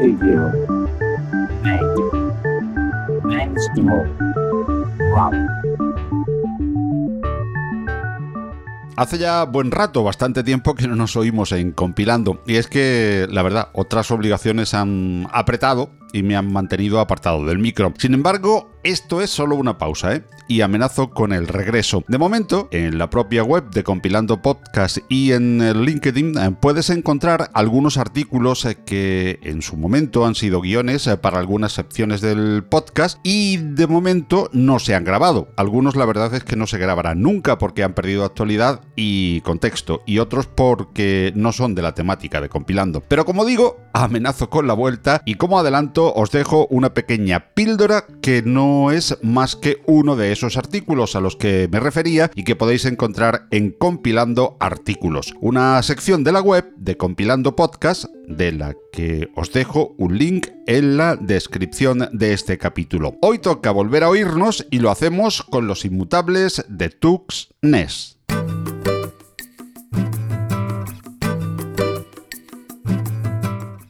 phi diệu mẹ chữ mẹ chữ một. Vọng Hace ya buen rato, bastante tiempo que no nos oímos en compilando. Y es que, la verdad, otras obligaciones han apretado y me han mantenido apartado del micro. Sin embargo, esto es solo una pausa, ¿eh? Y amenazo con el regreso. De momento, en la propia web de Compilando Podcast y en LinkedIn eh, puedes encontrar algunos artículos eh, que en su momento han sido guiones eh, para algunas secciones del podcast y de momento no se han grabado. Algunos la verdad es que no se grabarán nunca porque han perdido actualidad y contexto y otros porque no son de la temática de Compilando. Pero como digo, amenazo con la vuelta y como adelanto os dejo una pequeña píldora que no es más que uno de esos artículos a los que me refería y que podéis encontrar en Compilando Artículos, una sección de la web de Compilando Podcast de la que os dejo un link en la descripción de este capítulo. Hoy toca volver a oírnos y lo hacemos con los inmutables de Tux NES.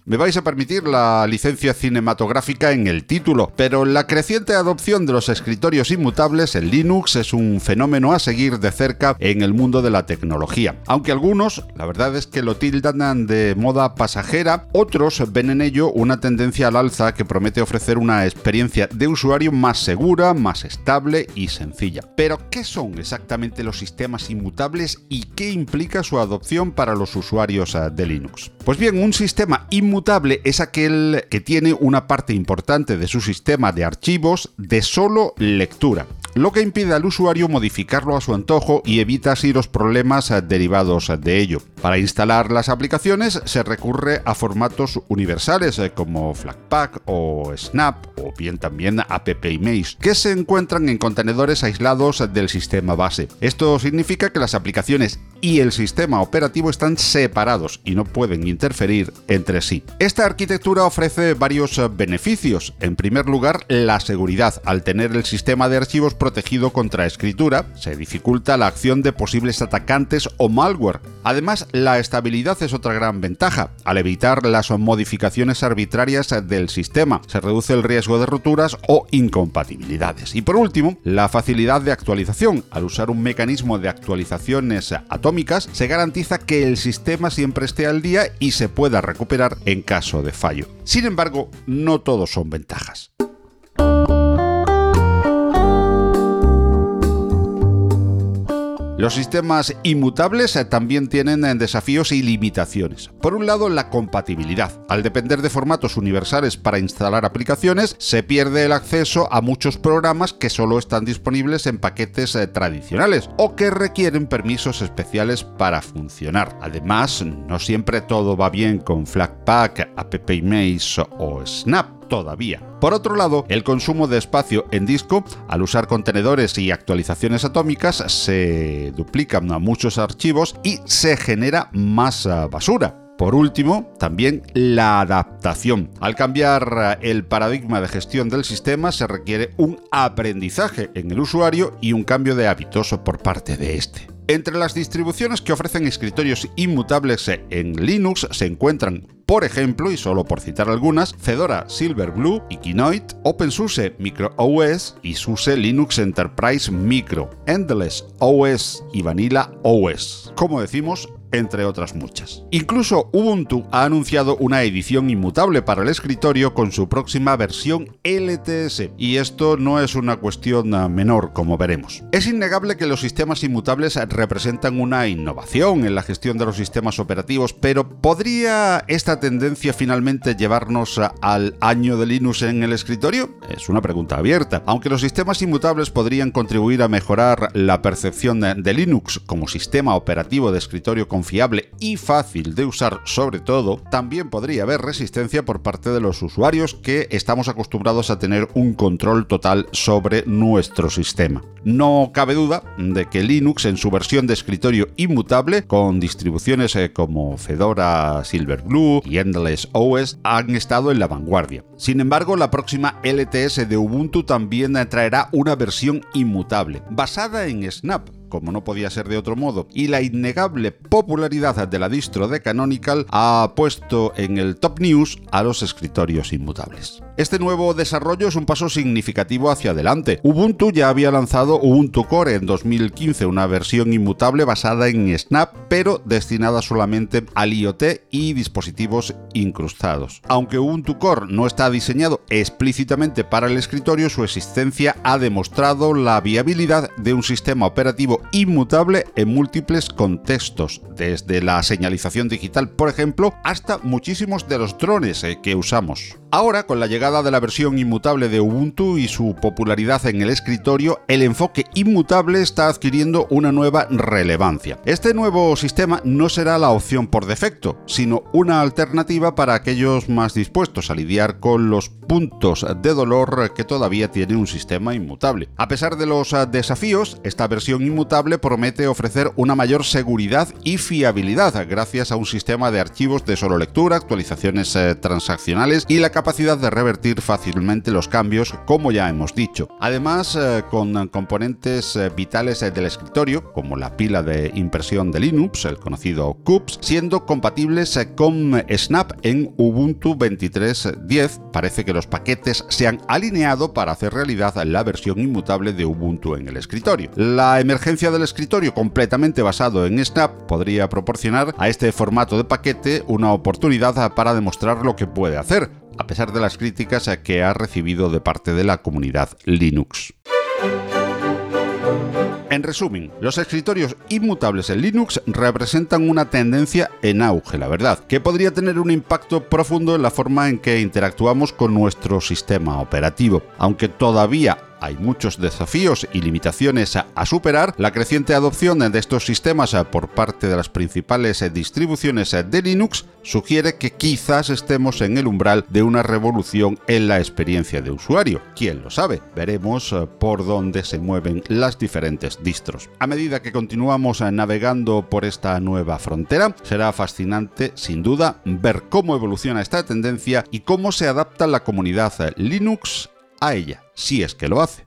Me vais a permitir la licencia cinematográfica en el título, pero la creciente adopción de los escritorios inmutables en Linux es un fenómeno a seguir de cerca en el mundo de la tecnología. Aunque algunos, la verdad es que lo tildan de moda pasajera, otros ven en ello una tendencia al alza que promete ofrecer una experiencia de usuario más segura, más estable y sencilla. Pero, ¿qué son exactamente los sistemas inmutables y qué implica su adopción para los usuarios eh, de Linux? Pues bien, un sistema inmutable es aquel que tiene una parte importante de su sistema de archivos de solo lectura lo que impide al usuario modificarlo a su antojo y evita así los problemas derivados de ello. Para instalar las aplicaciones se recurre a formatos universales eh, como Flatpak o Snap o bien también AppImage, que se encuentran en contenedores aislados del sistema base. Esto significa que las aplicaciones y el sistema operativo están separados y no pueden interferir entre sí. Esta arquitectura ofrece varios beneficios. En primer lugar, la seguridad. Al tener el sistema de archivos protegido contra escritura, se dificulta la acción de posibles atacantes o malware. Además, la estabilidad es otra gran ventaja. Al evitar las modificaciones arbitrarias del sistema, se reduce el riesgo de roturas o incompatibilidades. Y por último, la facilidad de actualización. Al usar un mecanismo de actualizaciones se garantiza que el sistema siempre esté al día y se pueda recuperar en caso de fallo. Sin embargo, no todos son ventajas. Los sistemas inmutables eh, también tienen eh, desafíos y limitaciones. Por un lado, la compatibilidad. Al depender de formatos universales para instalar aplicaciones, se pierde el acceso a muchos programas que solo están disponibles en paquetes eh, tradicionales o que requieren permisos especiales para funcionar. Además, no siempre todo va bien con Flatpak, AppImage o Snap todavía. Por otro lado, el consumo de espacio en disco, al usar contenedores y actualizaciones atómicas, se duplican a muchos archivos y se genera más ah, basura. Por último, también la adaptación. Al cambiar ah, el paradigma de gestión del sistema se requiere un aprendizaje en el usuario y un cambio de hábitos por parte de este. Entre las distribuciones que ofrecen escritorios inmutables en Linux se encuentran por ejemplo, y solo por citar algunas, Fedora Silverblue y Kinoite, OpenSUSE Micro OS y SUSE Linux Enterprise Micro, Endless OS y Vanilla OS. Como decimos, entre otras muchas. Incluso Ubuntu ha anunciado una edición inmutable para el escritorio con su próxima versión LTS, y esto no es una cuestión menor, como veremos. Es innegable que los sistemas inmutables representan una innovación en la gestión de los sistemas operativos, pero ¿podría esta tendencia finalmente llevarnos al año de Linux en el escritorio? Es una pregunta abierta. Aunque los sistemas inmutables podrían contribuir a mejorar la percepción de Linux como sistema operativo de escritorio con confiable y fácil de usar sobre todo, también podría haber resistencia por parte de los usuarios que estamos acostumbrados a tener un control total sobre nuestro sistema. No cabe duda de que Linux en su versión de escritorio inmutable, con distribuciones eh, como Fedora, Silverblue y Endless OS, han estado en la vanguardia. Sin embargo, la próxima LTS de Ubuntu también traerá una versión inmutable, basada en Snap, como no podía ser de otro modo, y la innegable popularidad de la distro de Canonical ha puesto en el top news a los escritorios inmutables. Este nuevo desarrollo es un paso significativo hacia adelante. Ubuntu ya había lanzado Ubuntu Core en 2015, una versión inmutable basada en Snap, pero destinada solamente al IoT y dispositivos incrustados. Aunque Ubuntu Core no está diseñado explícitamente para el escritorio, su existencia ha demostrado la viabilidad de un sistema operativo inmutable en múltiples contextos, desde la señalización digital, por ejemplo, hasta muchísimos de los drones eh, que usamos. Ahora, con la llegada de la versión inmutable de Ubuntu y su popularidad en el escritorio, el enfoque inmutable está adquiriendo una nueva relevancia. Este nuevo sistema no será la opción por defecto, sino una alternativa para aquellos más dispuestos a lidiar con los puntos de dolor que todavía tiene un sistema inmutable. A pesar de los desafíos, esta versión inmutable promete ofrecer una mayor seguridad y fiabilidad gracias a un sistema de archivos de solo lectura, actualizaciones eh, transaccionales y la capacidad de revertir fácilmente los cambios, como ya hemos dicho. Además, eh, con componentes eh, vitales eh, del escritorio, como la pila de impresión de Linux, el conocido CUPS, siendo compatibles con Snap en Ubuntu 23.10, parece que los paquetes se han alineado para hacer realidad la versión inmutable de Ubuntu en el escritorio. La emergencia del escritorio completamente basado en Snap podría proporcionar a este formato de paquete una oportunidad para demostrar lo que puede hacer, a pesar de las críticas que ha recibido de parte de la comunidad Linux. En resumen, los escritorios inmutables en Linux representan una tendencia en auge, la verdad, que podría tener un impacto profundo en la forma en que interactuamos con nuestro sistema operativo. Aunque todavía hay muchos desafíos y limitaciones a, superar, la creciente adopción de estos sistemas por parte de las principales distribuciones de Linux sugiere que quizás estemos en el umbral de una revolución en la experiencia de usuario. ¿Quién lo sabe? Veremos eh, por dónde se mueven las diferentes distros. A medida que continuamos navegando por esta nueva frontera, será fascinante, sin duda, ver cómo evoluciona esta tendencia y cómo se adapta la comunidad Linux a ella, si es que lo hace.